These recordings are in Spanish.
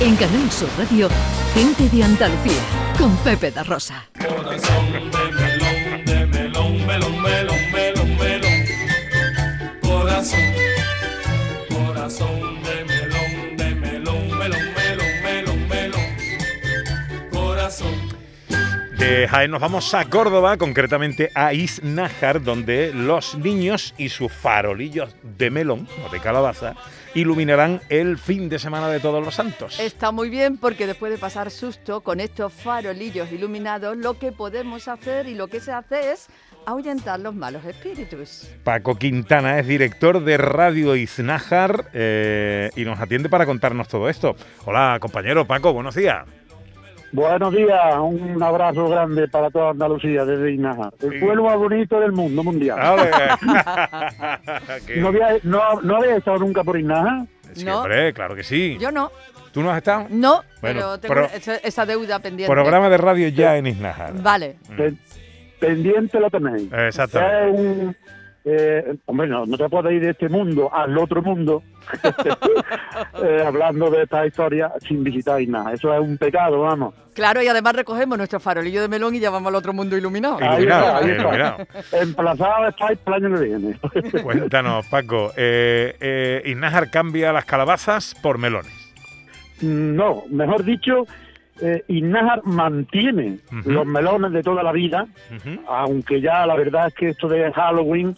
En Canal Sur Radio, Gente de Andalucía, con Pepe da Rosa. Corazón de melón, de melón, melón, melón, melón, melón. Corazón, corazón de melón, de melón, melón, melón, melón, melón. Corazón. De Jaén nos vamos a Córdoba, concretamente a Iznájar, donde los niños y sus farolillos de melón o de calabaza iluminarán el fin de semana de Todos los Santos. Está muy bien porque después de pasar susto con estos farolillos iluminados, lo que podemos hacer y lo que se hace es ahuyentar los malos espíritus. Paco Quintana es director de Radio Iznájar eh, y nos atiende para contarnos todo esto. Hola, compañero Paco, buenos días. Buenos días, un abrazo grande para toda Andalucía desde Inaja, el Sí. pueblo más bonito del mundo mundial. Qué- ¿No, había, no, ¿No había estado nunca por Inaja? Sí, No. hombre, claro que sí. Yo no, ¿Tú no has estado? no, Bueno, pero tengo pro- esa, esa deuda pendiente. Programa de radio ya en Iznájar. Vale. Mm. Pen- pendiente lo tenéis. Exactamente. Es un, eh, hombre, no, no te puedes ir de este mundo al otro mundo eh, hablando de esta historia sin visitar Inaja. Eso es un pecado, vamos. Claro, y además recogemos nuestro farolillo de melón y ya vamos al otro mundo iluminado. Ahí Iluminado, está, ahí está. iluminado. Emplazado estáis para el año que viene. Cuéntanos, Paco. Eh, eh, cambia las calabazas por melones. No, mejor dicho, eh, Innájar mantiene los melones de toda la vida, aunque ya la verdad es que esto de Halloween,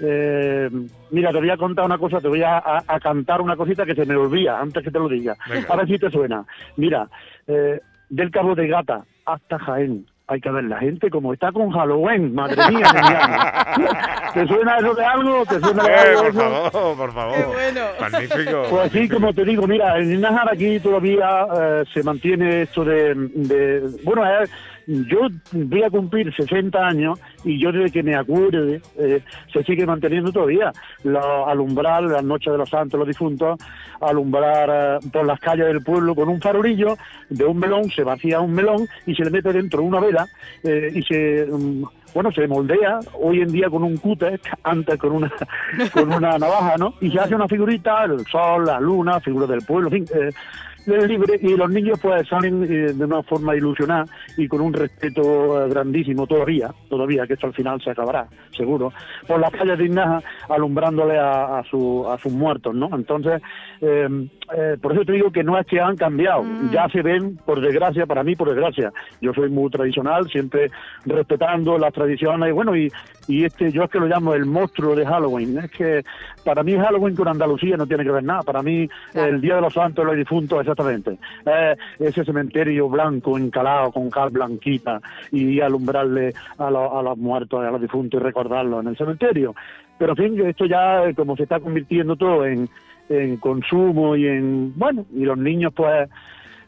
eh, mira, te voy a contar una cosa, te voy a, a- a cantar una cosita que se me olvida antes que te lo diga. Venga. A ver si te suena. Mira, eh, del Cabo de Gata hasta Jaén. Hay que ver la gente como está con Halloween, madre mía. ¿Te suena eso de algo? ¿Te suena de Eh, algo por favor, por favor. Qué bueno. Magnífico. Pues sí, como te digo, mira, en Nájar aquí todavía eh, se mantiene esto de... de- bueno, eh, yo voy a cumplir 60 años y yo desde que me acuerde eh, se sigue manteniendo todavía. Lo- alumbrar las noches de los santos, los difuntos, alumbrar eh, por las calles del pueblo con un farolillo de un melón, se vacía un melón y se le mete dentro una vela eh, y se... mm, bueno, se moldea hoy en día con un cúter, antes con una con una navaja, ¿no? Y se hace una figurita, el sol, la luna, figura del pueblo, en fin, eh, es libre y los niños pues salen eh, de una forma ilusionada y con un respeto eh, grandísimo todavía, todavía que esto al final se acabará, seguro, por las calles de Inaja alumbrándole a, a, su, a sus muertos, ¿no? Entonces, eh, eh, por eso te digo que no es que han cambiado, ya se ven, por desgracia, para mí por desgracia, yo soy muy tradicional, siempre respetando las tradiciones y bueno, y, y este yo es que lo llamo el monstruo de Halloween, es que para mí Halloween con Andalucía no tiene que ver nada, para mí Claro. el Día de los Santos, los difuntos, exactamente, Eh, ese cementerio blanco encalado con cal blanquita y alumbrarle a, los- a los muertos, a los difuntos y recordarlos en el cementerio, pero en fin, esto ya eh, como se está convirtiendo todo en, en consumo y en, bueno, y los niños pues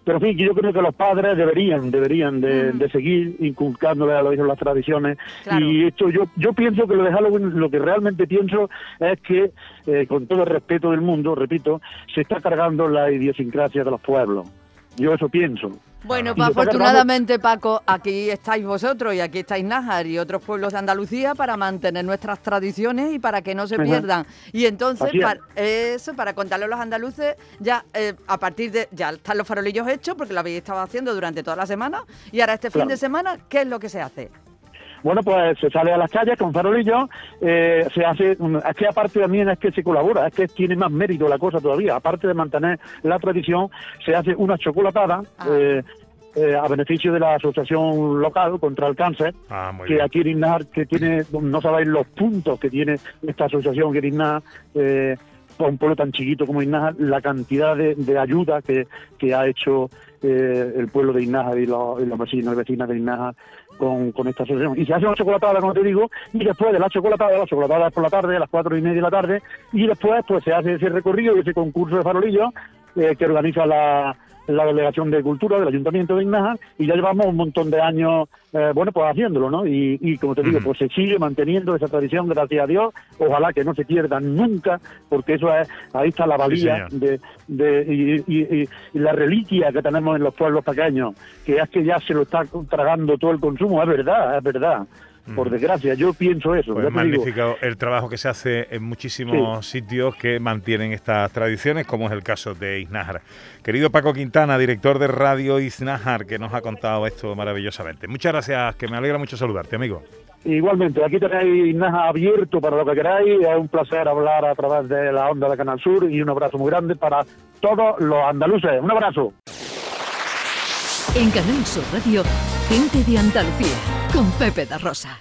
pero en fin, yo creo que los padres deberían, deberían de, de seguir inculcándole a los hijos las tradiciones. Claro. Y esto yo, yo pienso que lo de Halloween, lo que realmente pienso es que, eh, con todo el respeto del mundo, repito, se está cargando la idiosincrasia de los pueblos. Yo eso pienso. Bueno, Y pues afortunadamente, Paco, aquí estáis vosotros y aquí estáis Nájar y otros pueblos de Andalucía para mantener nuestras tradiciones y para que no se pierdan. Y entonces, para, eso, para contarle a los andaluces, ya eh, a partir de, ya están los farolillos hechos, porque lo habéis estado haciendo durante toda la semana, y ahora este fin Claro. de semana, ¿qué es lo que se hace? Bueno, pues se sale a las calles con farolillos, eh, se hace, mm, es que aparte también es que se colabora, es que tiene más mérito la cosa todavía, aparte de mantener la tradición, se hace una chocolatada Ah. eh, eh, a beneficio de la asociación local contra el cáncer, Ah, que bien. aquí en que tiene, no sabéis los puntos que tiene esta asociación que en eh, para un pueblo tan chiquito como Iznar, la cantidad de, de ayuda que, que ha hecho eh, el pueblo de Iznar y los, y los vecinos y vecinas de Iznar con, con esta asociación. Y se hace una chocolatada, como te digo, y después de la chocolatada, la chocolatada por la tarde, a las cuatro y media de la tarde, y después pues se hace ese recorrido y ese concurso de farolillos eh, que organiza la, la Delegación de Cultura del Ayuntamiento de Ignaja y ya llevamos un montón de años, eh, bueno, pues haciéndolo, ¿no? Y, y como te digo, pues se sigue manteniendo esa tradición, gracias a Dios, ojalá que no se pierda nunca, porque eso es, ahí está la valía de, de y- y la reliquia que tenemos en los pueblos pequeños, que es que ya se lo está tragando todo el consumo, es verdad, es verdad. Por Mm. desgracia. Yo pienso eso. Pues digo. magnífico el trabajo que se hace en muchísimos sitios que mantienen estas tradiciones, como es el caso de Iznájar. Querido Paco Quintana, director de Radio Iznájar, que nos ha contado esto maravillosamente. Muchas gracias, que me alegra mucho saludarte, amigo. Igualmente, aquí tenéis Naja abierto para lo que queráis. Es un placer hablar a través de la onda de Canal Sur y un abrazo muy grande para todos los andaluces. Un abrazo. En Canal Sur Radio, gente de Andalucía, con Pepe da Rosa.